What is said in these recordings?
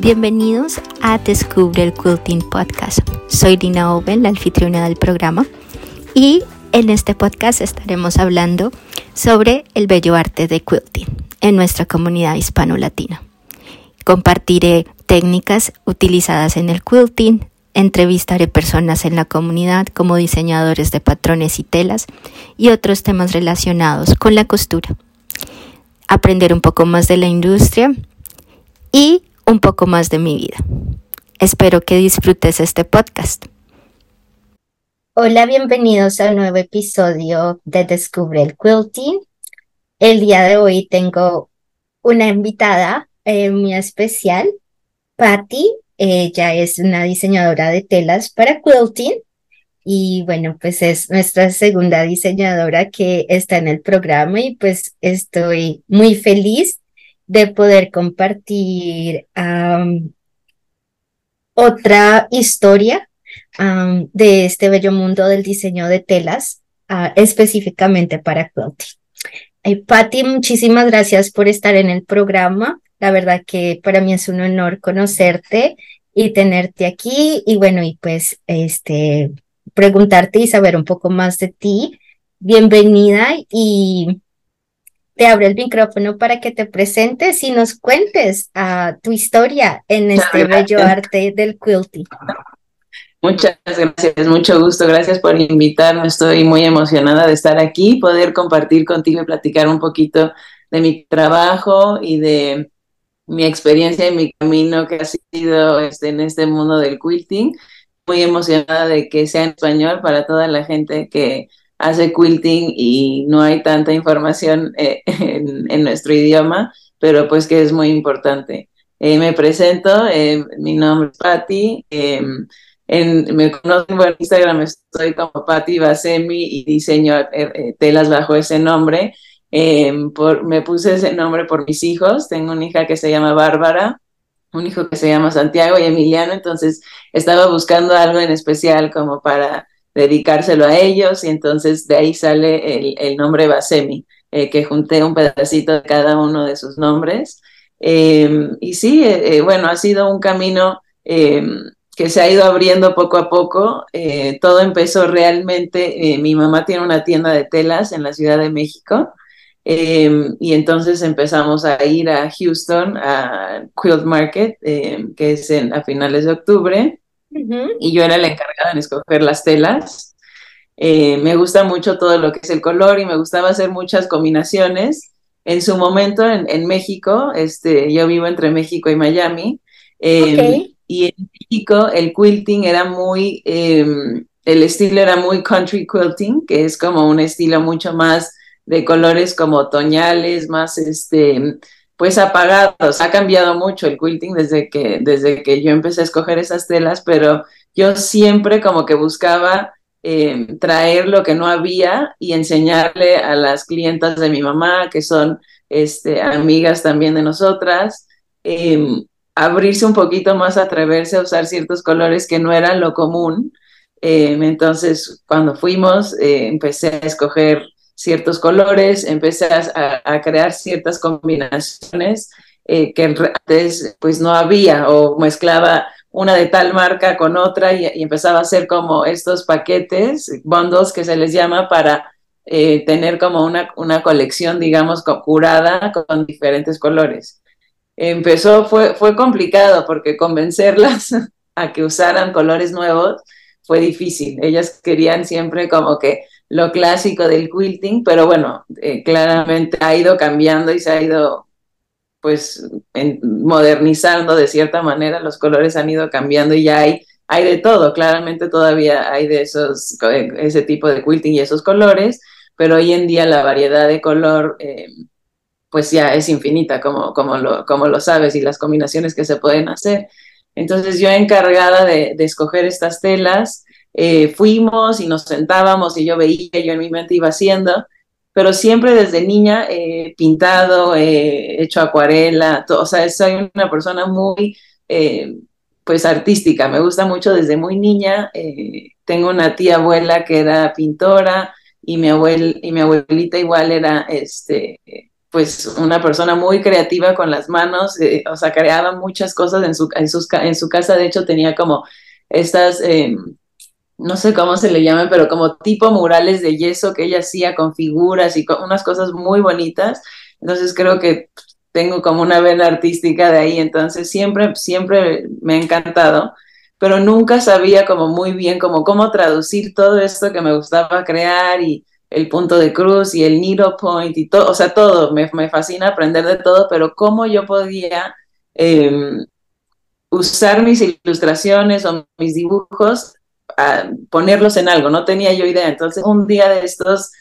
Bienvenidos a Descubre el Quilting Podcast. Soy Dina Owen, la anfitriona del programa, y en este podcast estaremos hablando sobre el bello arte de quilting en nuestra comunidad hispano-latina. Compartiré técnicas utilizadas en el quilting, entrevistaré personas en la comunidad como diseñadores de patrones y telas y otros temas relacionados con la costura. Aprender un poco más de la industria y un poco más de mi vida. Espero que disfrutes este podcast. Hola, bienvenidos a un nuevo episodio de Descubre el Quilting. El día de hoy tengo una invitada eh, muy especial, Patty. Ella es una diseñadora de telas para quilting y bueno, pues es nuestra segunda diseñadora que está en el programa y pues estoy muy feliz de poder compartir otra historia de este bello mundo del diseño de telas, ah, específicamente para quilting. Eh, Patti, muchísimas gracias por estar en el programa. La verdad que para mí es un honor conocerte y tenerte aquí y bueno, y pues este preguntarte y saber un poco más de ti. Bienvenida y te abro el micrófono para que te presentes y nos cuentes uh, tu historia en este bello arte del quilting. Muchas gracias, mucho gusto. Gracias por invitarme. Estoy muy emocionada de estar aquí, poder compartir contigo y platicar un poquito de mi trabajo y de mi experiencia y mi camino que ha sido este, en este mundo del quilting. Muy emocionada de que sea en español para toda la gente que hace quilting y no hay tanta información eh, en, nuestro idioma, pero pues que es muy importante. Eh, me presento, eh, mi nombre es Patti, em, en, me conocen por Instagram, estoy como Patti Basemi y diseño telas bajo ese nombre. Em, por, me puse ese nombre por mis hijos, tengo una hija que se llama Bárbara, un hijo que se llama Santiago y Emiliano, entonces estaba buscando algo en especial como para dedicárselo a ellos y entonces de ahí sale el, nombre Basemi, eh, que junté un pedacito de cada uno de sus nombres. Em, y sí, eh, eh, bueno, ha sido un camino em, que se ha ido abriendo poco a poco. todo empezó realmente, mi mamá tiene una tienda de telas en la Ciudad de México. Em, y entonces empezamos a ir a Houston, a Quilt Market, que es en, a finales de octubre, y yo era la encargada de escoger las telas. Eh, me gusta mucho todo lo que es el color y me gustaba hacer muchas combinaciones. En su momento en, México, este, yo vivo entre México y Miami, em, y en México el quilting era muy, em, el estilo era muy country quilting, que es como un estilo mucho más de colores como otoñales, más este, pues apagados. Ha cambiado mucho el quilting desde que, desde que yo empecé a escoger esas telas, pero yo siempre como que buscaba eh, traer lo que no había y enseñarle a las clientas de mi mamá, que son este, amigas también de nosotras, em, abrirse un poquito más, atreverse a usar ciertos colores que no eran lo común. Em, entonces, cuando fuimos, eh, empecé a escoger ciertos colores, empecé a, crear ciertas combinaciones eh, que antes pues no había o mezclaba una de tal marca con otra y, empezaba a hacer como estos paquetes, bundles que se les llama para eh, tener como una, una colección, digamos, curada con diferentes colores. Empezó, fue, fue complicado porque convencerlas a que usaran colores nuevos fue difícil. Ellas querían siempre como que lo clásico del quilting, pero bueno, eh, claramente ha ido cambiando y se ha ido pues modernizando de cierta manera, los colores han ido cambiando y ya hay, hay de todo, claramente todavía hay de esos, eh, ese tipo de quilting y esos colores, pero hoy en día la variedad de color eh, pues ya es infinita, como, como, lo, como lo sabes, y las combinaciones que se pueden hacer. Entonces yo encargada de, de escoger estas telas, eh, fuimos y nos sentábamos y yo veía, yo en mi mente iba haciendo, pero siempre desde niña he pintado, he hecho acuarela, o sea, soy una persona muy, eh, pues, artística, me gusta mucho desde muy niña. Eh, tengo una tía abuela que era pintora y mi, abuel, y mi abuelita igual era, este, pues una persona muy creativa con las manos, eh, o sea, creaba muchas cosas en su, en, en su casa, de hecho tenía como estas, em, no sé cómo se le llaman, pero como tipo murales de yeso que ella hacía con figuras y con unas cosas muy bonitas. Entonces creo que tengo como una vena artística de ahí, entonces siempre, siempre me ha encantado, pero nunca sabía como muy bien como cómo traducir todo esto que me gustaba crear y el punto de cruz y el needle point y todo, o sea, todo, me, me fascina aprender de todo, pero cómo yo podía em, usar mis ilustraciones o mis dibujos, a ponerlos en algo, no tenía yo idea. Entonces, un día de estos,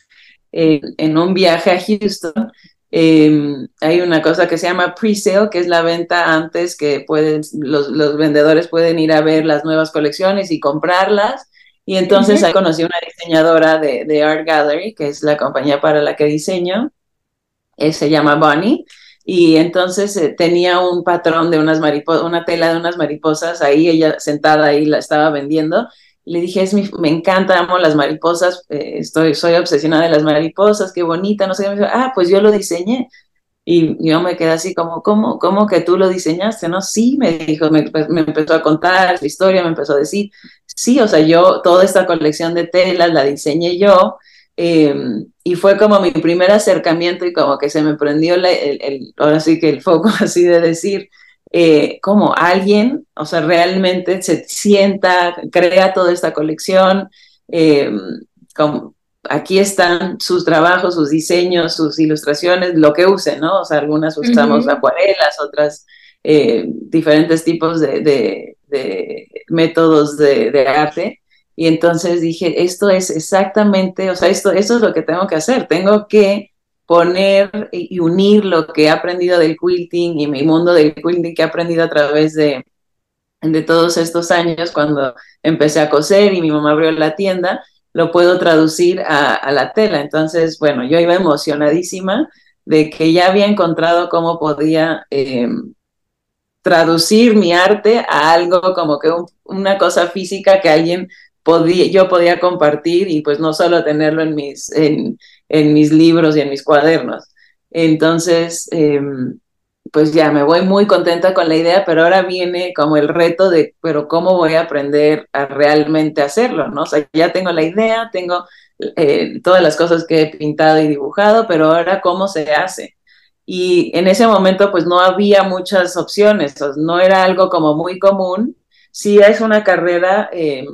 eh, en un viaje a Houston, em, hay una cosa que se llama pre-sale, que es la venta antes que pueden, los, los, vendedores pueden ir a ver las nuevas colecciones y comprarlas. Y entonces ahí conocí una diseñadora de, de, Art Gallery, que es la compañía para la que diseño. Eh, se llama Bonnie. Y entonces eh, tenía un patrón de unas mariposas, una tela de unas mariposas ahí, ella sentada ahí la estaba vendiendo. Le dije, es mi, me encanta, amo las mariposas, eh, estoy, soy obsesionada de las mariposas, qué bonita, no sé qué. Me dijo, ah, pues yo lo diseñé. Y yo me quedé así como, ¿cómo, cómo que tú lo diseñaste? No, sí, me dijo, me, me empezó a contar su historia, me empezó a decir, sí, o sea, yo toda esta colección de telas la diseñé yo eh, y fue como mi primer acercamiento y como que se me prendió el, el, ahora sí que el foco así de decir, eh, como alguien, o sea, realmente se sienta, crea toda esta colección, eh, como, aquí están sus trabajos, sus diseños, sus ilustraciones, lo que use, ¿no? O sea, algunas usamos acuarelas, otras eh, diferentes tipos de, de, de métodos de, de, arte. Y entonces dije, esto es exactamente, o sea, esto, esto es lo que tengo que hacer. Tengo que poner y unir lo que he aprendido del quilting y mi mundo del quilting que he aprendido a través de, de todos estos años cuando empecé a coser y mi mamá abrió la tienda, lo puedo traducir a, la tela. Entonces, bueno, yo iba emocionadísima de que ya había encontrado cómo podía eh, traducir mi arte a algo como que un, una cosa física que alguien podía, yo podía compartir y pues no solo tenerlo en mis, en mis libros y en mis cuadernos. Entonces, eh, pues ya me voy muy contenta con la idea, pero ahora viene como el reto de, pero ¿cómo voy a aprender a realmente hacerlo? ¿no? O sea, ya tengo la idea, tengo eh, todas las cosas que he pintado y dibujado, pero ahora ¿cómo se hace? y en ese momento pues no había muchas opciones, no era algo como muy común. Sí es una carrera eh,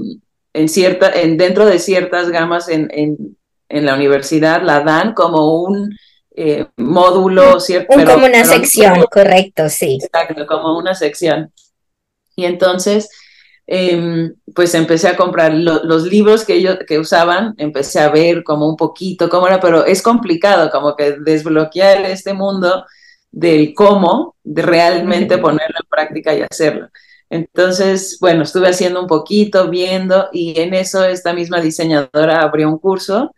en cierta, en, dentro de ciertas gamas en, en, en, la universidad, la dan como un eh, módulo, ¿cierto? Un, pero, como una pero, sección, correcto, sí. Exacto, como una sección. Y entonces eh, pues empecé a comprar lo, los libros que ellos que usaban, empecé a ver como un poquito cómo era, pero es complicado como que desbloquear este mundo del cómo de realmente ponerlo en práctica y hacerlo. Entonces, bueno, estuve haciendo un poquito, viendo, y en eso esta misma diseñadora abrió un curso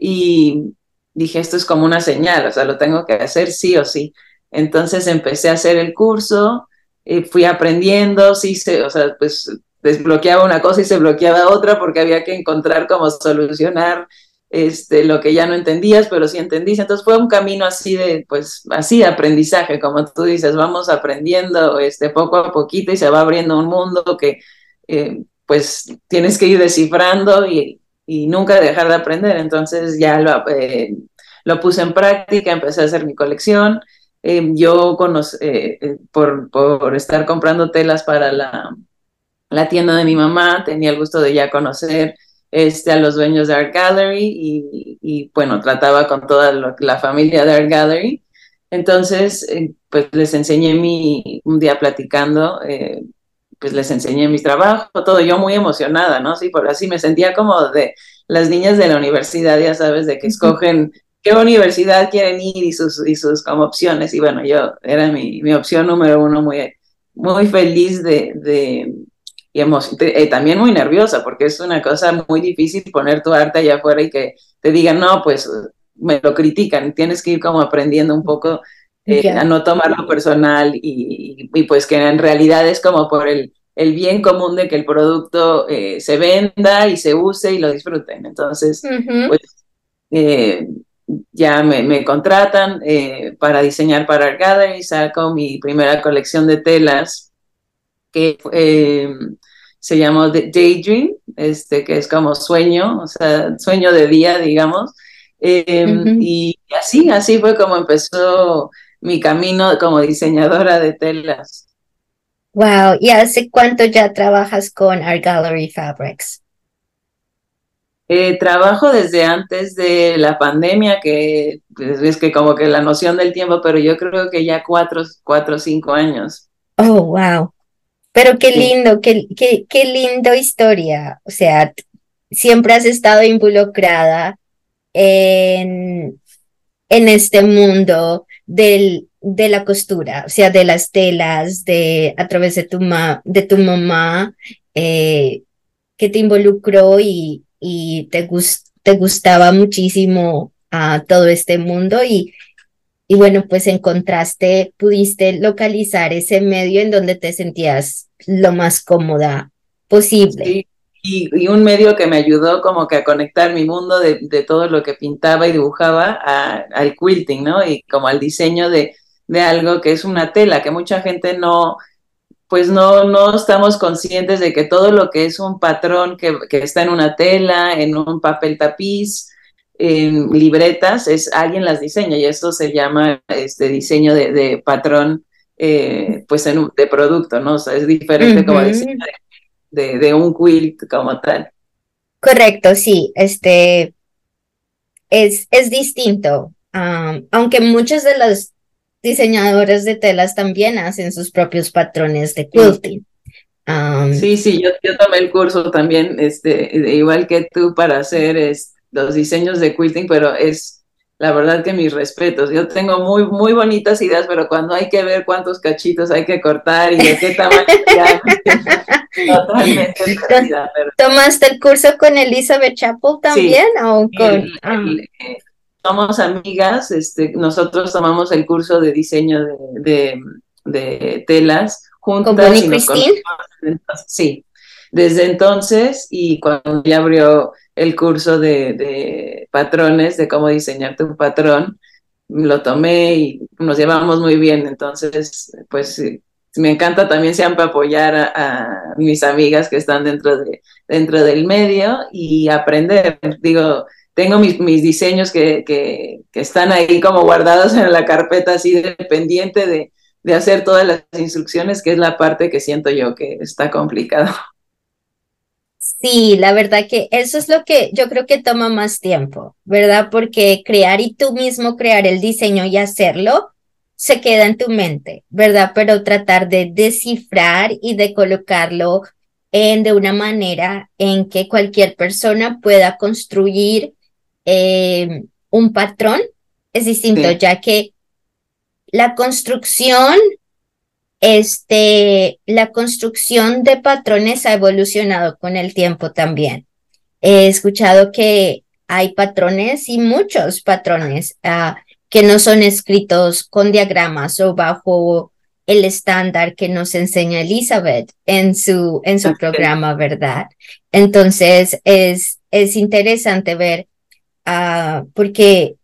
y dije, esto es como una señal, o sea, lo tengo que hacer sí o sí. Entonces empecé a hacer el curso, y fui aprendiendo, sí, se, o sea, pues desbloqueaba una cosa y se bloqueaba otra porque había que encontrar cómo solucionar este, lo que ya no entendías, pero sí entendías. Entonces fue un camino así de, pues, así de aprendizaje, como tú dices, vamos aprendiendo este, poco a poquito y se va abriendo un mundo que, eh, pues, tienes que ir descifrando y, y, nunca dejar de aprender. Entonces ya lo, eh, lo puse en práctica, empecé a hacer mi colección. Eh, yo, conocí, eh, por, por estar comprando telas para la la tienda de mi mamá, tenía el gusto de ya conocer este, a los dueños de Art Gallery y, y bueno, trataba con toda la familia de Art Gallery. Entonces, eh, pues les enseñé mi, un día platicando, eh, pues les enseñé mis trabajos, todo, yo muy emocionada, ¿no? Sí, por así me sentía como de las niñas de la universidad, ya sabes, de que escogen qué universidad quieren ir y sus, y sus como opciones. Y bueno, yo era mi, mi opción número uno, muy, muy feliz de, de y eh, también muy nerviosa, porque es una cosa muy difícil poner tu arte allá afuera y que te digan, no, pues me lo critican, tienes que ir como aprendiendo un poco eh, yeah. a no tomarlo personal y, y, pues que en realidad es como por el, el bien común de que el producto eh, se venda y se use y lo disfruten. Entonces, uh -huh. pues ya me, contratan eh, para diseñar para Art Gallery, saco mi primera colección de telas que eh, se llamó Daydream, este, que es como sueño, o sea, sueño de día, digamos. Y así, así fue como empezó mi camino como diseñadora de telas. Wow, ¿y hace cuánto ya trabajas con Art Gallery Fabrics? Eh, trabajo desde antes de la pandemia, que pues, es que como que la noción del tiempo, pero yo creo que ya cuatro, cuatro o cinco años. Oh, wow. Pero qué lindo, qué, qué, qué lindo historia. O sea, siempre has estado involucrada en, en este mundo del, de la costura, o sea, de las telas, de a través de tu, ma, de tu mamá, eh, que te involucró y, y te, te gustaba muchísimo a todo este mundo y, y bueno, pues encontraste, pudiste localizar ese medio en donde te sentías lo más cómoda posible. Y, un medio que me ayudó como que a conectar mi mundo de, de todo lo que pintaba y dibujaba al quilting, ¿no? Y como al diseño de, de algo que es una tela, que mucha gente no, pues no, no estamos conscientes de que todo lo que es un patrón que, está en una tela, en un papel tapiz, en libretas, es alguien las diseña y esto se llama este diseño de, patrón eh, pues en de producto, ¿no? O sea, es diferente como diseño de, un quilt como tal. Correcto, sí, este es, es distinto. aunque muchos de los diseñadores de telas también hacen sus propios patrones de quilting. sí, sí, yo, yo, tomé el curso también, este, igual que tú, para hacer es, los diseños de quilting, pero es la verdad que mis respetos. Yo tengo muy, muy bonitas ideas, pero cuando hay que ver cuántos cachitos hay que cortar y de qué tamaño, ya, totalmente. ¿Tomaste el curso con Elizabeth Chapel también? o con, ah somos amigas, este, nosotros tomamos el curso de diseño de, de, telas juntas. ¿Con y Christine? sí, desde entonces y cuando ya abrió el curso de, patrones, de cómo diseñar tu patrón, lo tomé y nos llevamos muy bien. Entonces, pues me encanta también siempre apoyar a, mis amigas que están dentro, de, dentro del medio y aprender. Digo, tengo mis, diseños que, que, están ahí como guardados en la carpeta, así dependiente de, de hacer todas las instrucciones, que es la parte que siento yo que está complicado. Sí, la verdad que eso es lo que yo creo que toma más tiempo, ¿verdad? Porque crear y tú mismo crear el diseño y hacerlo se queda en tu mente, ¿verdad? Pero tratar de descifrar y de colocarlo en de una manera en que cualquier persona pueda construir eh, un patrón es distinto, ya que la construcción, este, la construcción de patrones ha evolucionado con el tiempo también. He escuchado que hay patrones y muchos patrones ah, que no son escritos con diagramas o bajo el estándar que nos enseña Elizabeth en su, en su programa, ¿verdad? Entonces es, es interesante ver Ah, porque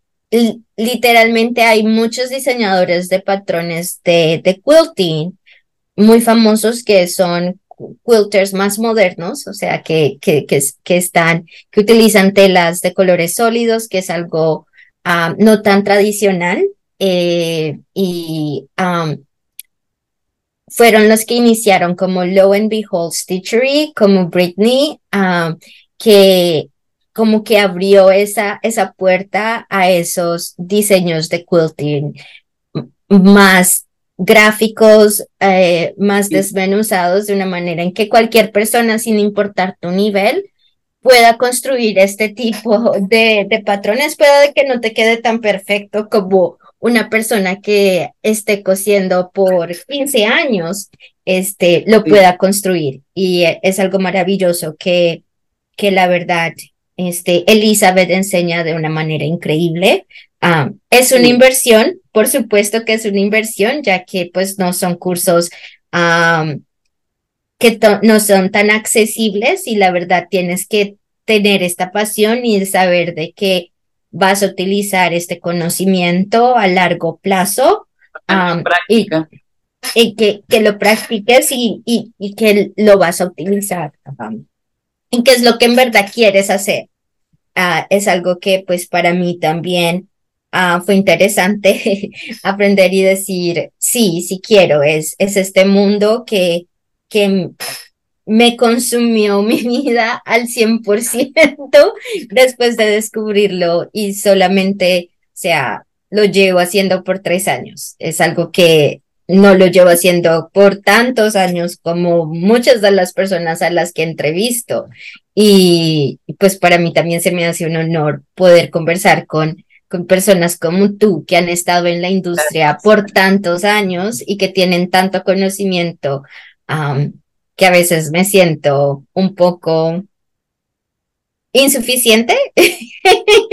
literalmente hay muchos diseñadores de patrones de, de quilting muy famosos que son quilters más modernos, o sea, que, que, que, están, que utilizan telas de colores sólidos, que es algo no tan tradicional. Eh, y fueron los que iniciaron como Low and Behold Stitchery, como Britney, que como que abrió esa, esa puerta a esos diseños de quilting más gráficos, eh, más desmenuzados, de una manera en que cualquier persona, sin importar tu nivel, pueda construir este tipo de, de patrones, puede que no te quede tan perfecto como una persona que esté cosiendo por 15 años, este, lo pueda construir. Y es algo maravilloso que, que la verdad este, Elizabeth enseña de una manera increíble. Ah, es una inversión, por supuesto que es una inversión, ya que pues no son cursos que no son tan accesibles y la verdad tienes que tener esta pasión y saber de que vas a utilizar este conocimiento a largo plazo y, y, que, que lo practiques y, y, y, que lo vas a utilizar. Qué es lo que en verdad quieres hacer. Ah, es algo que pues para mí también ah, fue interesante aprender y decir, sí, sí quiero, es, es este mundo que, que me consumió mi vida al 100% después de descubrirlo y solamente, sea, lo llevo haciendo por tres años. Es algo que no lo llevo haciendo por tantos años como muchas de las personas a las que entrevisto. Y pues para mí también se me hace un honor poder conversar con, con personas como tú que han estado en la industria por tantos años y que tienen tanto conocimiento que a veces me siento un poco insuficiente.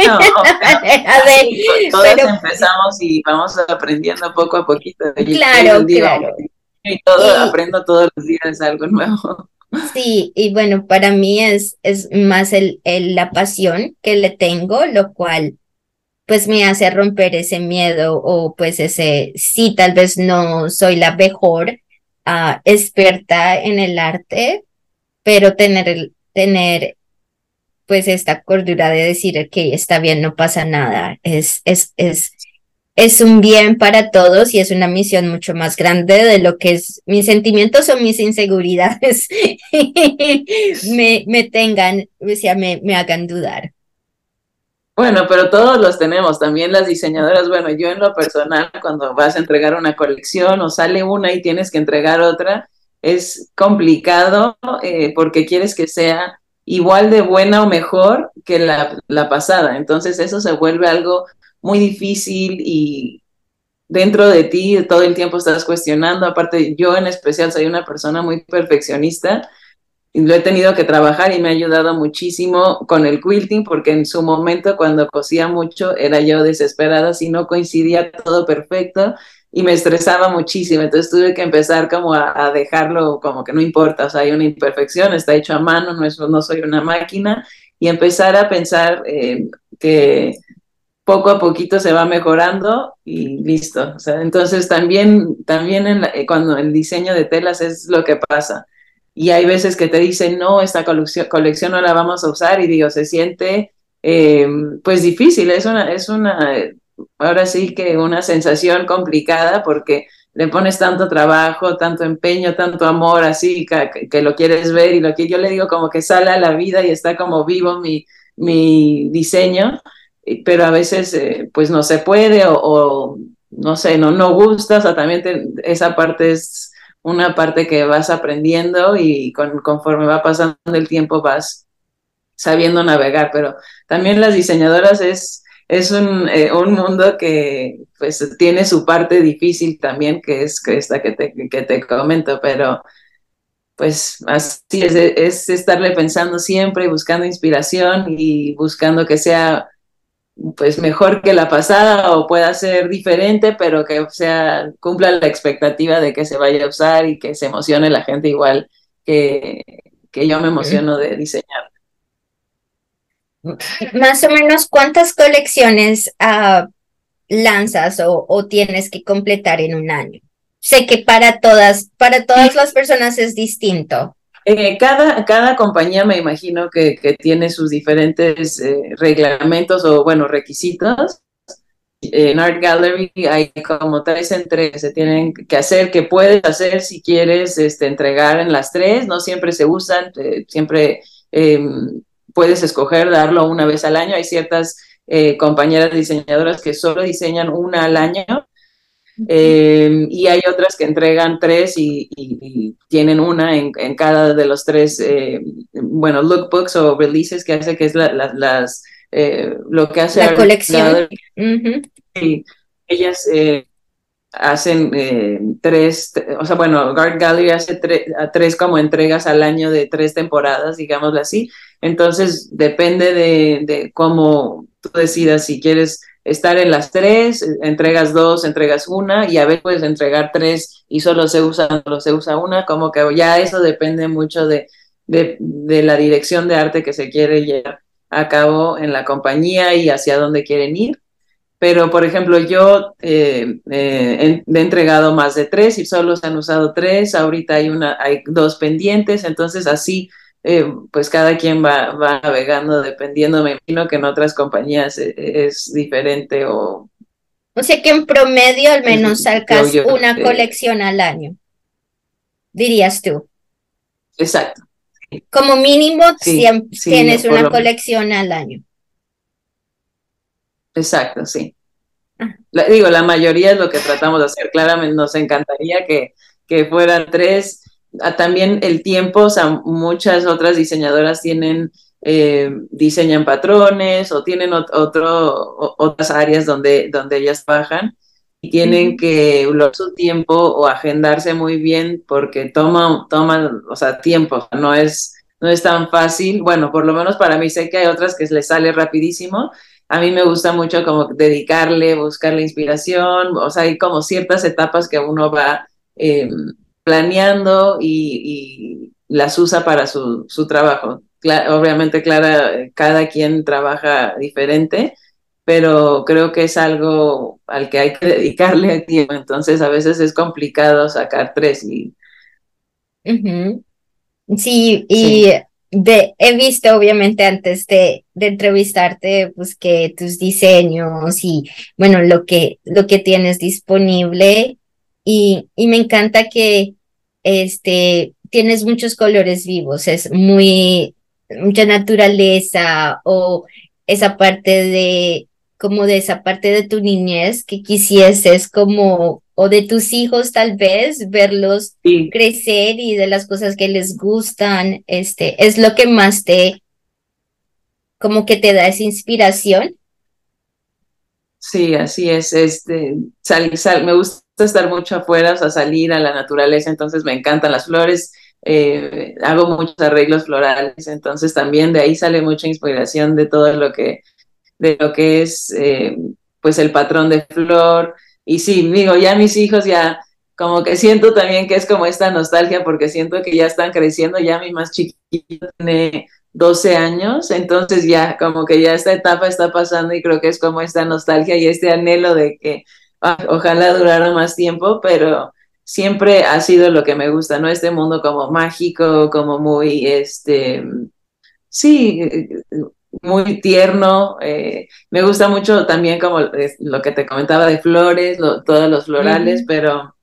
No, todos empezamos y vamos aprendiendo poco a poquito. claro, claro. Y todo, aprendo todos los días algo nuevo. Sí, y bueno, para mí es, es más el, el, la pasión que le tengo, lo cual pues me hace romper ese miedo o pues ese, sí, tal vez no soy la mejor, experta en el arte, pero tener, tener pues esta cordura de decir que está bien, no pasa nada, es, es, es, es un bien para todos y es una misión mucho más grande de lo que es mis sentimientos o mis inseguridades me, me tengan, o sea, me, me hagan dudar. Bueno, pero todos los tenemos, también las diseñadoras. Bueno, yo en lo personal, cuando vas a entregar una colección o sale una y tienes que entregar otra, es complicado eh, porque quieres que sea igual de buena o mejor que la, la pasada. Entonces eso se vuelve algo muy difícil y dentro de ti todo el tiempo estás cuestionando. Aparte, yo en especial soy una persona muy perfeccionista lo he tenido que trabajar y me ha ayudado muchísimo con el quilting porque en su momento cuando cosía mucho era yo desesperada si no coincidía todo perfecto y me estresaba muchísimo. Entonces tuve que empezar como a, dejarlo como que no importa, o sea, hay una imperfección, está hecho a mano, no, es, no soy una máquina y empezar a pensar eh, que poco a poquito se va mejorando y listo. O sea, entonces también, también en eh, cuando el diseño de telas es lo que pasa y hay veces que te dicen, no, esta colección, colección no la vamos a usar y digo, se siente eh, pues difícil, es una, es una, ahora sí que una sensación complicada porque le pones tanto trabajo, tanto empeño, tanto amor, así que, lo quieres ver y lo que yo le digo como que sale a la vida y está como vivo mi, mi diseño, pero a veces eh, pues no se puede o, no sé, no, no gusta, o también esa parte es una parte que vas aprendiendo y conforme va pasando el tiempo vas sabiendo navegar, pero también las diseñadoras es, es un, eh, un mundo que pues tiene su parte difícil también, que es esta que te, que te comento, pero pues así es, es estarle pensando siempre, buscando inspiración y buscando que sea pues mejor que la pasada o pueda ser diferente, pero que sea cumpla la expectativa de que se vaya a usar y que se emocione la gente igual que, que yo me emociono de diseñar. Más o menos, ¿cuántas colecciones uh, lanzas o, o, tienes que completar en un año? Sé que para todas, para todas las personas es distinto. Eh, cada, cada compañía me imagino que, que tiene sus diferentes eh, reglamentos o, bueno, requisitos. En Art Gallery hay como tres entregas que se tienen que hacer, que puedes hacer si quieres este, entregar en las tres, no siempre se usan, eh, siempre em, puedes escoger darlo una vez al año. Hay ciertas compañeras diseñadoras que solo diseñan una al año eh, y hay otras que entregan tres y, tienen una en, cada de los tres, eh, bueno, lookbooks o releases que hace, que es las, eh, lo que hace la colección. y ellas hacen tres, o sea, bueno, Art Gallery hace tres como entregas al año de tres temporadas, digámoslo así. Entonces, depende de, de cómo tú decidas si quieres estar en las tres, entregas dos, entregas una, y a veces puedes entregar tres y solo se usa, solo se usa una, como que ya eso depende mucho de, de, la dirección de arte que se quiere llevar. a cabo en la compañía y hacia dónde quieren ir. Pero, por ejemplo, yo eh, eh, he, entregado más de tres y solo se han usado tres. Ahorita hay, una, hay dos pendientes, entonces así, eh, pues cada quien va, va navegando dependiendo. Me imagino que en otras compañías es, diferente o... O sea que en promedio al menos sacas una colección al año, dirías tú. Exacto. Como mínimo tienes una colección al año. Exacto, sí. Ah. digo, la mayoría es lo que tratamos de hacer. Claramente nos encantaría que, que fueran tres. Ah, también el tiempo, o sea, muchas otras diseñadoras tienen, eh, diseñan patrones o tienen otro, otras áreas donde, donde ellas trabajan y tienen que usar su tiempo o agendarse muy bien porque toman, toman, o sea, tiempo, no es, no es tan fácil. Bueno, por lo menos para mí sé que hay otras que les sale rapidísimo a mí me gusta mucho como dedicarle, buscar la inspiración, o sea, hay como ciertas etapas que uno va eh, planeando y, las usa para su, trabajo. obviamente, Clara, cada quien trabaja diferente, pero creo que es algo al que hay que dedicarle tiempo, entonces a veces es complicado sacar tres y... Sí, y he visto obviamente antes de, de, entrevistarte, pues que tus diseños y bueno, lo que, lo que tienes disponible. Y, y me encanta que este, tienes muchos colores vivos, es muy, mucha naturaleza o esa parte de, como de esa parte de tu niñez que quisieses como o de tus hijos tal vez, verlos crecer y de las cosas que les gustan, este, es lo que más te, como que te da esa inspiración. Sí, así es, este, sal, sal, me gusta estar mucho afuera, o sea, salir a la naturaleza, entonces me encantan las flores, eh, hago muchos arreglos florales, entonces también de ahí sale mucha inspiración de todo lo que, de lo que es, eh, pues el patrón de flor, y sí, digo, ya mis hijos ya como que siento también que es como esta nostalgia porque siento que ya están creciendo, ya mi más chiquito tiene 12 años, entonces ya como que ya esta etapa está pasando y creo que es como esta nostalgia y este anhelo de que ojalá durara más tiempo, pero siempre ha sido lo que me gusta, ¿no? Este mundo como mágico, como muy, este, sí, muy tierno. Eh, me gusta mucho también como lo que te comentaba de flores, todos los florales, pero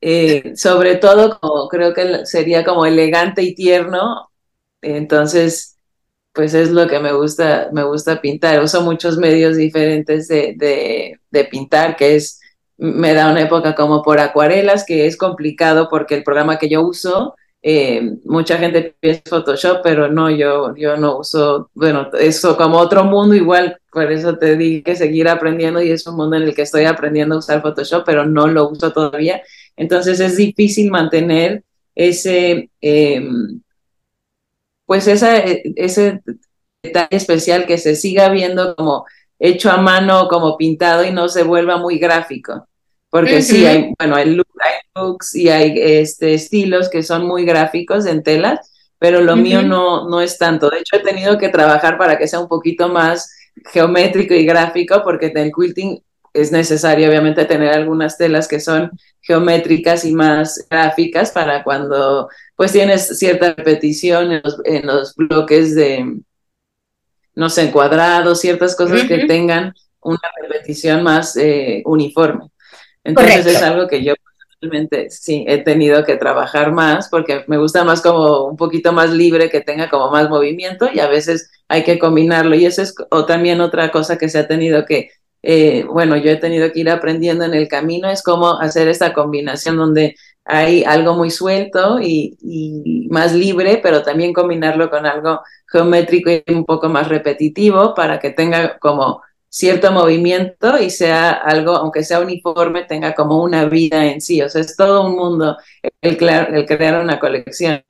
eh, sobre todo como, creo que sería como elegante y tierno. Entonces, pues es lo que me gusta, me gusta pintar. Uso muchos medios diferentes de, de, de pintar, que es, me da una época como por acuarelas, que es complicado porque el programa que yo uso eh, mucha gente piensa Photoshop, pero no, yo, yo no uso, bueno, eso como otro mundo igual, por eso te dije seguir aprendiendo y es un mundo en el que estoy aprendiendo a usar Photoshop, pero no lo uso todavía. Entonces es difícil mantener ese, em, pues esa, ese detalle especial que se siga viendo como hecho a mano, como pintado y no se vuelva muy gráfico porque sí, hay, bueno, hay, looks y hay este, estilos que son muy gráficos en telas, pero lo mío no, no es tanto. De hecho, he tenido que trabajar para que sea un poquito más geométrico y gráfico, porque en el quilting es necesario, obviamente, tener algunas telas que son geométricas y más gráficas para cuando pues tienes cierta repetición en los, en los bloques de, no sé, cuadrados, ciertas cosas que tengan una repetición más eh, uniforme. Entonces es algo que yo personalmente sí he tenido que trabajar más porque me gusta más como un poquito más libre, que tenga como más movimiento y a veces hay que combinarlo. Y eso es o también otra cosa que se ha tenido que, eh, bueno, yo he tenido que ir aprendiendo en el camino, es cómo hacer esta combinación donde hay algo muy suelto y, y, más libre, pero también combinarlo con algo geométrico y un poco más repetitivo para que tenga como cierto movimiento y sea algo, aunque sea uniforme, tenga como una vida en sí. O sea, es todo un mundo el, crear una colección.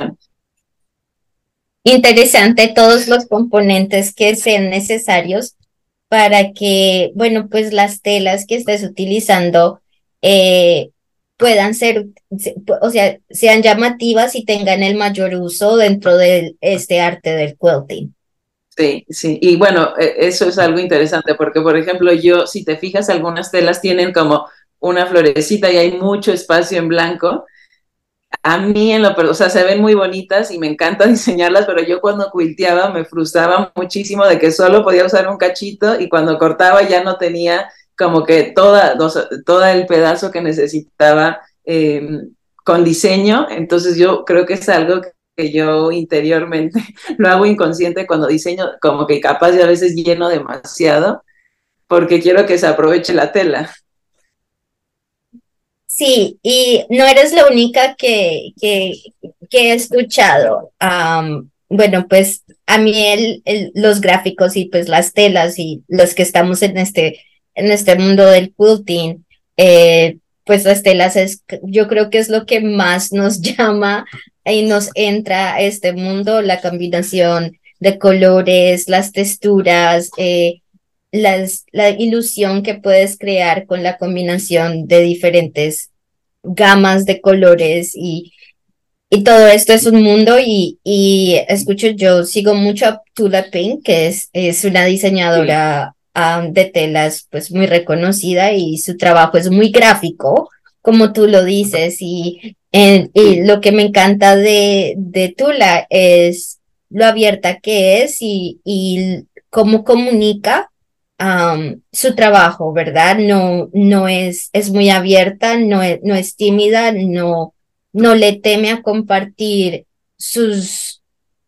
Interesante todos los componentes que sean necesarios para que, bueno, pues las telas que estés utilizando eh, puedan ser, o sea, sean llamativas y tengan el mayor uso dentro de este arte del quilting. Sí, sí. Y bueno, e, eso es algo interesante porque, por ejemplo, yo, si te fijas, algunas telas tienen como una florecita y hay mucho espacio en blanco. A mí, en lo, o sea, se ven muy bonitas y me encanta diseñarlas, pero yo cuando quilteaba me frustraba muchísimo de que solo podía usar un cachito y cuando cortaba ya no tenía como que toda, todo el pedazo que necesitaba em, con diseño. Entonces yo creo que es algo que yo interiormente lo hago inconsciente cuando diseño, como que capaz de a veces lleno demasiado, porque quiero que se aproveche la tela. Sí, y no eres la única que, que, he escuchado. bueno, pues a mí el, los gráficos y pues las telas y los que estamos en este, en este mundo del quilting, eh, pues las telas es, yo creo que es lo que más nos llama y nos entra a este mundo, la combinación de colores, las texturas, eh, las, la ilusión que puedes crear con la combinación de diferentes gamas de colores y, y todo esto es un mundo y, y escucho, yo sigo mucho a Tula Pink, que es, es una diseñadora um, de telas pues muy reconocida y su trabajo es muy gráfico, como tú lo dices, y, y lo que me encanta de, de Tula es lo abierta que es y, y cómo comunica su trabajo, ¿verdad? No, no es, es muy abierta, no es, no es tímida, no, no le teme a compartir sus,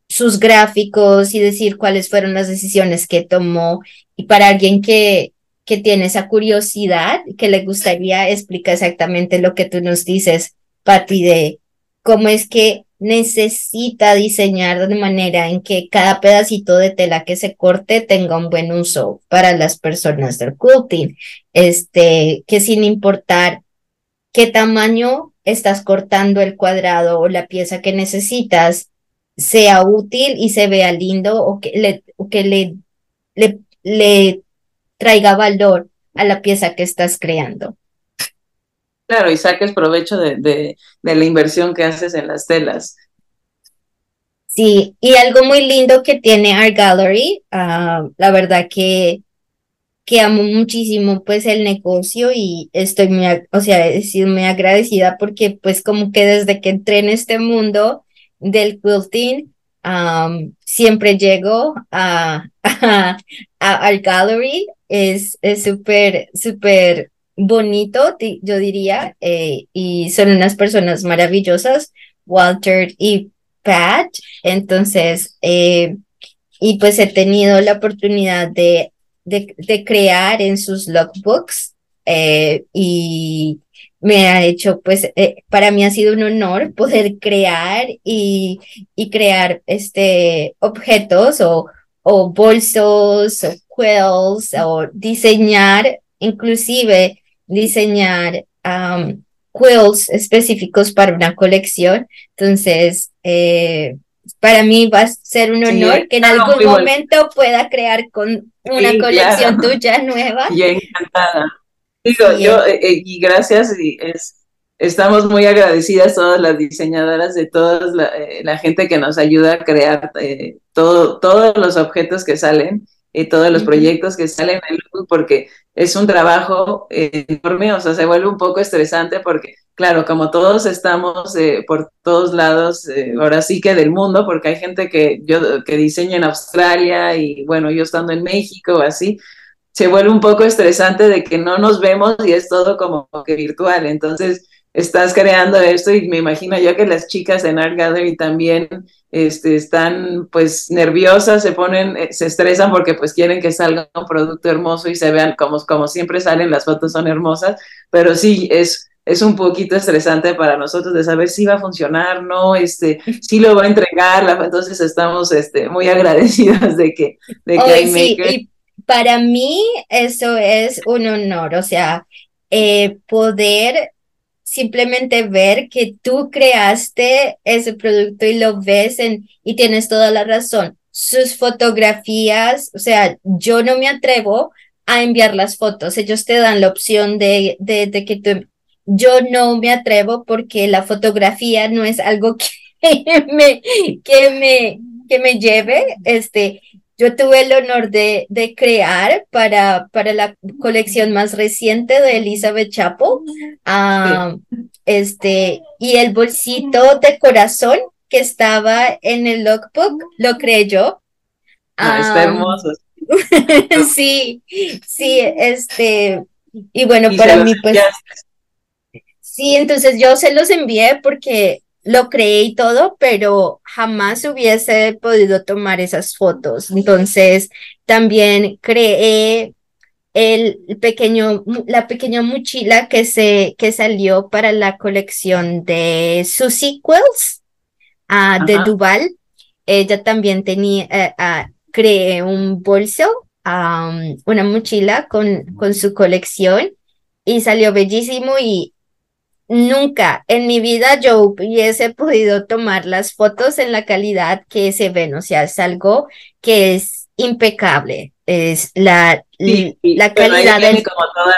sus gráficos y decir cuáles fueron las decisiones que tomó. Y para alguien que, que tiene esa curiosidad, que le gustaría explicar exactamente lo que tú nos dices, Patti, de cómo es que necesita diseñar de manera en que cada pedacito de tela que se corte tenga un buen uso para las personas del quilting. Este, que sin importar qué tamaño estás cortando el cuadrado o la pieza que necesitas, sea útil y se vea lindo o que le, que le, le, le traiga valor a la pieza que estás creando. Claro, y saques provecho de, de, la inversión que haces en las telas. Sí, y algo muy lindo que tiene Art Gallery, ah, la verdad que, que amo muchísimo pues el negocio y estoy muy, o sea, he sido muy agradecida porque pues como que desde que entré en este mundo del quilting, siempre llego a, a, Art Gallery, es súper, súper bonito, yo diría, eh, y son unas personas maravillosas, Walter y Pat. Entonces, eh, y pues he tenido la oportunidad de, de, crear en sus logbooks eh, y me ha hecho, pues, para mí ha sido un honor poder crear y, y crear este, objetos o, o bolsos o quills o diseñar inclusive diseñar quills específicos para una colección. Entonces, eh, para mí va a ser un honor que en algún momento pueda crear con una colección tuya nueva. Y encantada. Digo, yo, eh, eh, y gracias, y es, estamos muy agradecidas todas las diseñadoras de toda la, gente que nos ayuda a crear todo, todos los objetos que salen y todos los proyectos que salen en porque es un trabajo enorme, o sea, se vuelve un poco estresante porque, claro, como todos estamos eh, por todos lados, eh, ahora sí que del mundo, porque hay gente que yo que diseña en Australia y bueno, yo estando en México, así, se vuelve un poco estresante de que no nos vemos y es todo como que virtual. Entonces, estás creando esto y me imagino yo que las chicas en Art Gallery también este, están pues nerviosas, se ponen, eh, se estresan porque pues quieren que salga un producto hermoso y se vean como, como siempre salen, las fotos son hermosas, pero sí es, es un poquito estresante para nosotros de saber si va a funcionar, no, este, si lo va a entregar, entonces estamos este, muy agradecidas de que, de que hay para mí eso es un honor, o sea, eh, poder simplemente ver que tú creaste ese producto y lo ves y tienes toda la razón. Sus fotografías, o sea, yo no me atrevo a enviar las fotos. Ellos te dan la opción de, de, de que tú, yo no me atrevo porque la fotografía no es algo que me, que me, que me lleve, este, yo tuve el honor de, de crear para, para la colección más reciente de Elizabeth Chapo. Ah, este, y el bolsito de corazón que estaba en el lookbook lo creé yo. Ah, está hermoso. sí, sí, este, y bueno, para mí, pues. Sí, entonces yo se los envié porque lo creé y todo, pero jamás hubiese podido tomar esas fotos. Entonces, también creé el pequeño, la pequeña mochila que, se, que salió para la colección de Susie Quills uh, de Duval. Ella también tenía, eh, ah, creé un bolso, una mochila con, con su colección y salió bellísimo y nunca en mi vida yo hubiese podido tomar las fotos en la calidad que se ven, o sea, es algo que es impecable, es la, la calidad del... como toda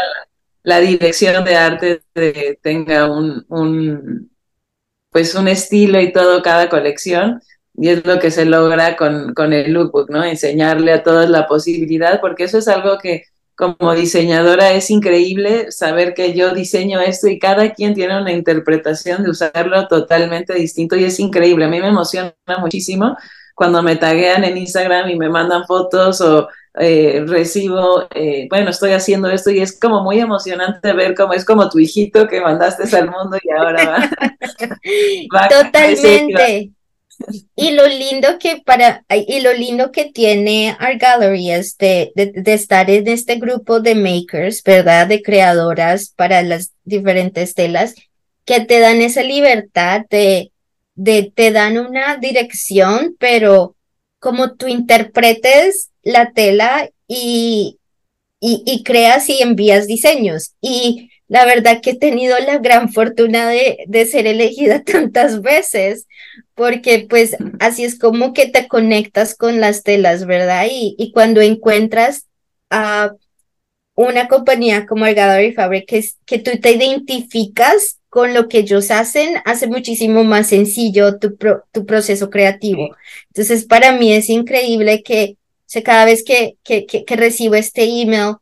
la, dirección de arte de, tenga un, un, pues un estilo y todo cada colección, y es lo que se logra con, con el lookbook, ¿no? Enseñarle a todos la posibilidad, porque eso es algo que como diseñadora es increíble saber que yo diseño esto y cada quien tiene una interpretación de usarlo totalmente distinto y es increíble. A mí me emociona muchísimo cuando me taguean en Instagram y me mandan fotos o eh, recibo, eh, bueno, estoy haciendo esto y es como muy emocionante ver cómo es como tu hijito que mandaste al mundo y ahora va. va Totalmente. Y lo lindo que para, y lo lindo que tiene Art Gallery es de, de, estar en este grupo de makers, ¿verdad? De creadoras para las diferentes telas, que te dan esa libertad de, de, te dan una dirección, pero como tú interpretes la tela y, y, y creas y envías diseños. Y la verdad que he tenido la gran fortuna de, de ser elegida tantas veces porque pues así es como que te conectas con las telas, ¿verdad? Y, y cuando encuentras a una compañía como Algador y Fabric que, que tú te identificas con lo que ellos hacen, hace muchísimo más sencillo tu, tu proceso creativo. Entonces, para mí es increíble que o cada vez que, que, que, recibo este email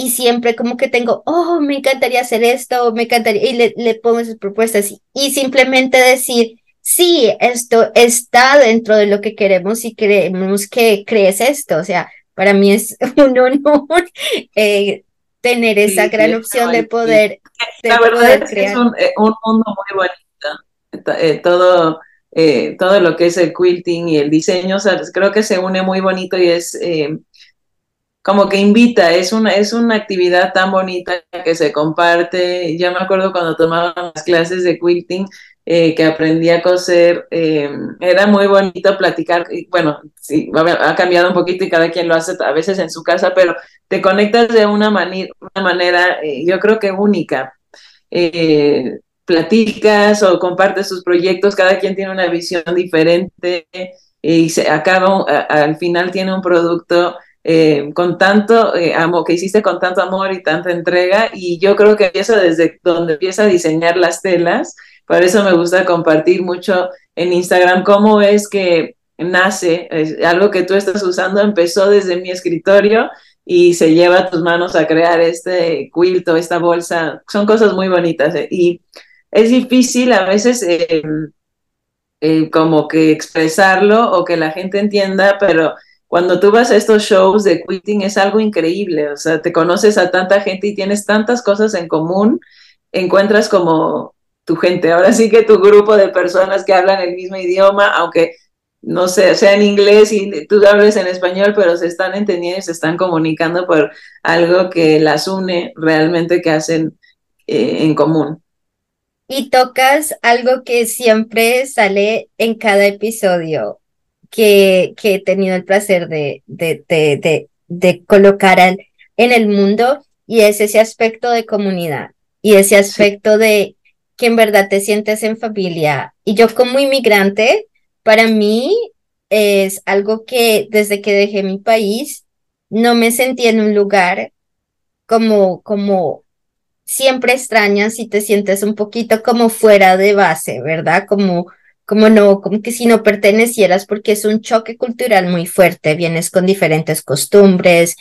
y siempre como que tengo, oh, me encantaría hacer esto, me encantaría, y le, le pongo sus propuestas y simplemente decir, sí, esto está dentro de lo que queremos y queremos que crees esto. O sea, para mí es un honor eh, tener esa gran opción de poder, La verdad es, que es un, eh, un, mundo muy bonito. Eh, todo, todo lo que es el quilting y el diseño, o sea, creo que se une muy bonito y es como que invita, es una, es una actividad tan bonita que se comparte. Ya me acuerdo cuando tomaba las clases de quilting, eh, que aprendí a coser. Eh, era muy bonito platicar, bueno, sí, ha cambiado un poquito y cada quien lo hace a veces en su casa, pero te conectas de una, una manera, eh, yo creo que única. platicas o compartes sus proyectos, cada quien tiene una visión diferente y se acaba, al final tiene un producto con tanto amor, que hiciste con tanto amor y tanta entrega, y yo creo que empieza desde donde empieza a diseñar las telas, por eso me gusta compartir mucho en Instagram cómo es que nace, algo que tú estás usando empezó desde mi escritorio y se lleva a tus manos a crear este quilto, esta bolsa. Son cosas muy bonitas ¿eh? y es difícil a veces eh, eh, como que expresarlo o que la gente entienda, pero cuando tú vas a estos shows de quilting es algo increíble, o sea, te conoces a tanta gente y tienes tantas cosas en común, encuentras como tu gente, ahora sí que tu grupo de personas que hablan el mismo idioma, aunque no sé, sea en inglés y tú hables en español, pero se están entendiendo y se están comunicando por algo que las une realmente que hacen eh, en común. Y tocas algo que siempre sale en cada episodio que, que he tenido el placer de, de, de, de, colocar en el mundo y es ese aspecto de comunidad y ese aspecto de que en verdad te sientes en familia. Y yo como inmigrante, para mí es algo que desde que dejé mi país, no me sentí en un lugar como, como siempre extrañas y te sientes un poquito como fuera de base, ¿verdad? Como, como no, como que si no pertenecieras, porque es un choque cultural muy fuerte, vienes con diferentes costumbres,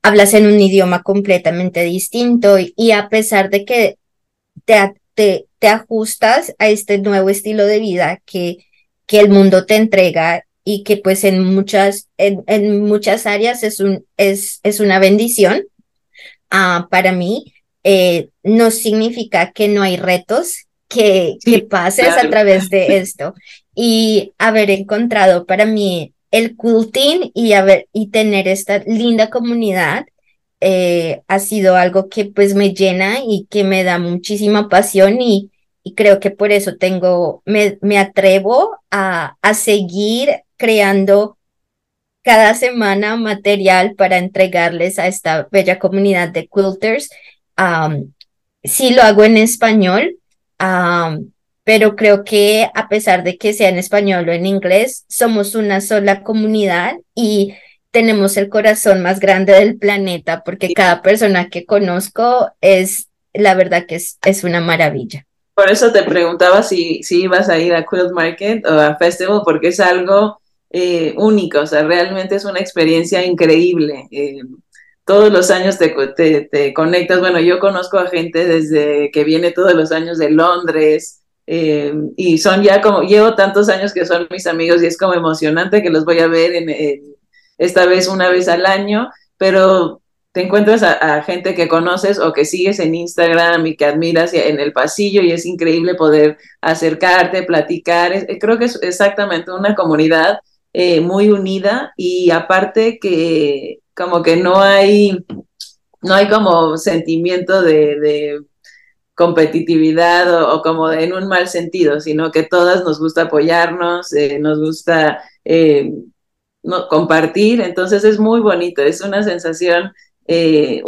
hablas en un idioma completamente distinto y, a pesar de que te, te, te, ajustas a este nuevo estilo de vida que, que el mundo te entrega y que pues en muchas, en, en muchas áreas es, un, es, es una bendición uh, para mí, eh, no significa que no hay retos que, que pases a través de esto. Y haber encontrado para mí el quilting y, haber, y tener esta linda comunidad eh, ha sido algo que pues me llena y que me da muchísima pasión y, y creo que por eso tengo, me, me atrevo a, a seguir creando cada semana material para entregarles a esta bella comunidad de quilters. Um, sí lo hago en español, pero creo que a pesar de que sea en español o en inglés, somos una sola comunidad y tenemos el corazón más grande del planeta porque cada persona que conozco es, la verdad que es, es una maravilla. Por eso te preguntaba si, si ibas a ir a Quilt Market o a Festival, porque es algo eh, único, o sea, realmente es una experiencia increíble. Eh, todos los años te, te, conectas, bueno, yo conozco a gente desde que viene todos los años de Londres, eh, y son ya como, llevo tantos años que son mis amigos y es como emocionante que los voy a ver en, esta vez una vez al año, pero te encuentras a, gente que conoces o que sigues en Instagram y que admiras en el pasillo y es increíble poder acercarte, platicar. creo que es exactamente una comunidad eh, muy unida y aparte que como que no hay, no hay como sentimiento de, competitividad o, como en un mal sentido, sino que todas nos gusta apoyarnos, eh, nos gusta eh, no, compartir, entonces es muy bonito, es una sensación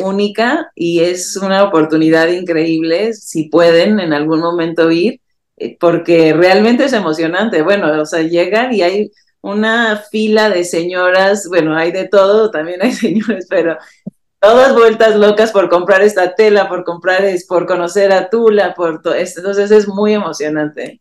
única y es una oportunidad increíble si pueden en algún momento ir, porque realmente es emocionante. Bueno, o sea, llegan y hay una fila de señoras, bueno, hay de todo, también hay señores, pero todas vueltas locas por comprar esta tela, por comprar, por conocer a Tula, por todo. Entonces es muy emocionante.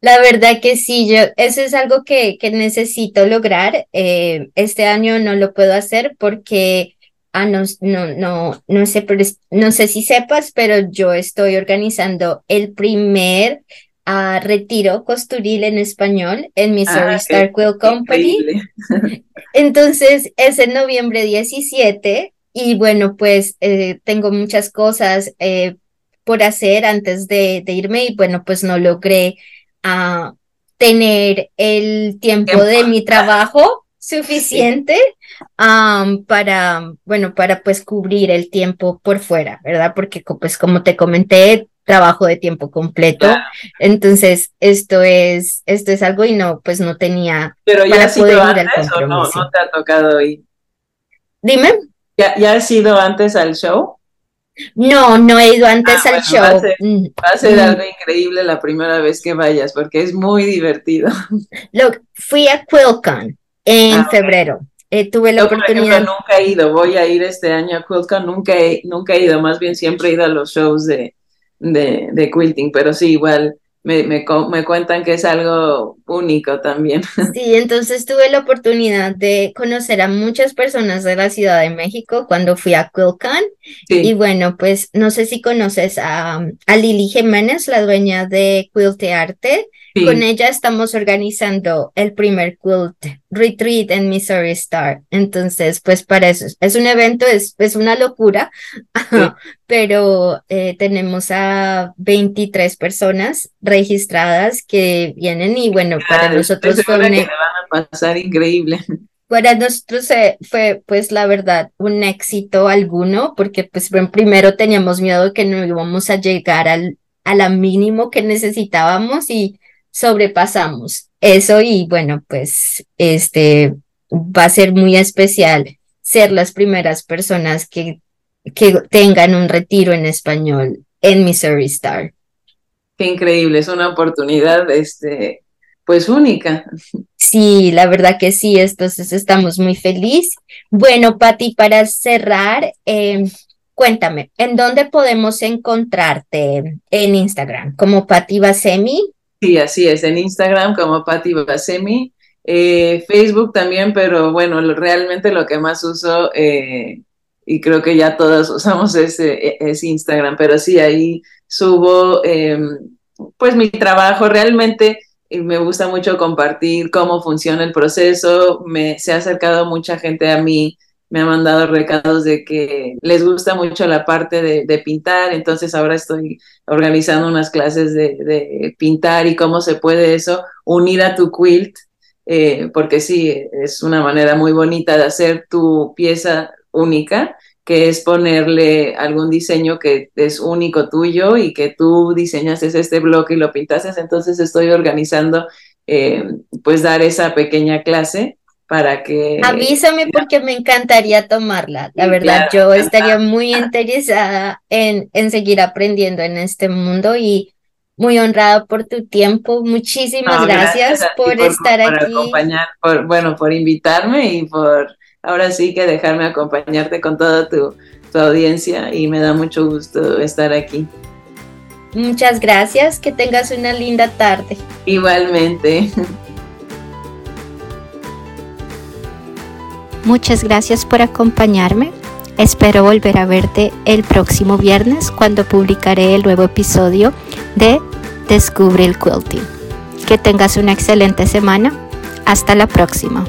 La verdad que sí, yo, eso es algo que, que necesito lograr. Eh, este año no lo puedo hacer porque, ah, no, no, no, no sé, no sé si sepas, pero yo estoy organizando el primer a retiro costuril en español en Missouri ah, Star Quill Company. Entonces es en noviembre 17 y bueno, pues eh, tengo muchas cosas eh, por hacer antes de, irme y bueno, pues no logré uh, tener el tiempo de mi trabajo suficiente para, bueno, para pues cubrir el tiempo por fuera, ¿verdad? Porque pues como te comenté, trabajo de tiempo completo. Entonces, esto es, esto es algo y no, pues no tenía Pero ya para poder ir al compromiso. no, no te ha tocado ir. Dime. ¿Ya, ¿Ya has ido antes al show? No, no he ido antes ah, al show. Va a ser, mm, va a ser mm. algo increíble la primera vez que vayas, porque es muy divertido. Lo, fui a QuiltCon en ah, febrero. Eh, tuve la oportunidad. nunca he ido, voy a ir este año a QuiltCon, nunca he, nunca he ido, más bien siempre he ido a los shows de, de, de quilting, pero sí, igual me, me, me, cuentan que es algo único también. Sí, entonces tuve la oportunidad de conocer a muchas personas de la Ciudad de México cuando fui a QuiltCon. Y bueno, pues no sé si conoces a, a Lili Jiménez, la dueña de Quiltearte. Con ella estamos organizando el primer quilt retreat en Missouri Star. Entonces, pues para eso es un evento, es, es una locura, pero eh, tenemos a 23 personas registradas que vienen y bueno, para nosotros fue un... E van a pasar increíble. Para nosotros eh, fue, pues la verdad, un éxito alguno, porque pues primero teníamos miedo que no íbamos a llegar al, a la mínimo que necesitábamos y sobrepasamos eso y bueno, pues este va a ser muy especial ser las primeras personas que, que tengan un retiro en español en Missouri Star. Qué increíble, es una oportunidad este pues única. Sí, la verdad que sí, entonces estamos muy felices. Bueno, Patti, para cerrar, em, cuéntame, ¿en dónde podemos encontrarte en Instagram? ¿Como Patti Basemi? Sí, así es, en Instagram como Patti Basemi, eh, Facebook también, pero bueno, realmente lo que más uso, eh, y creo que ya todos usamos es, es Instagram, pero sí, ahí subo em, pues mi trabajo realmente y me gusta mucho compartir cómo funciona el proceso. Me, se ha acercado mucha gente a mí, me ha mandado recados de que les gusta mucho la parte de, pintar, entonces ahora estoy organizando unas clases de, pintar y cómo se puede eso unir a tu quilt, eh, porque sí, es una manera muy bonita de hacer tu pieza única que es ponerle algún diseño que es único tuyo y que tú diseñaste este bloque y lo pintaste. Entonces estoy organizando eh, pues dar esa pequeña clase para que... Avísame porque me encantaría tomarla. La verdad, yo estaría muy interesada en, en seguir aprendiendo en este mundo y muy honrada por tu tiempo. Muchísimas gracias, por, estar aquí. Acompañar, por, bueno, por invitarme y por ahora sí que dejarme acompañarte con toda tu, audiencia y me da mucho gusto estar aquí. Muchas gracias, que tengas una linda tarde. Igualmente. Muchas gracias por acompañarme. Espero volver a verte el próximo viernes cuando publicaré el nuevo episodio de Descubre el Quilting. Que tengas una excelente semana. Hasta la próxima.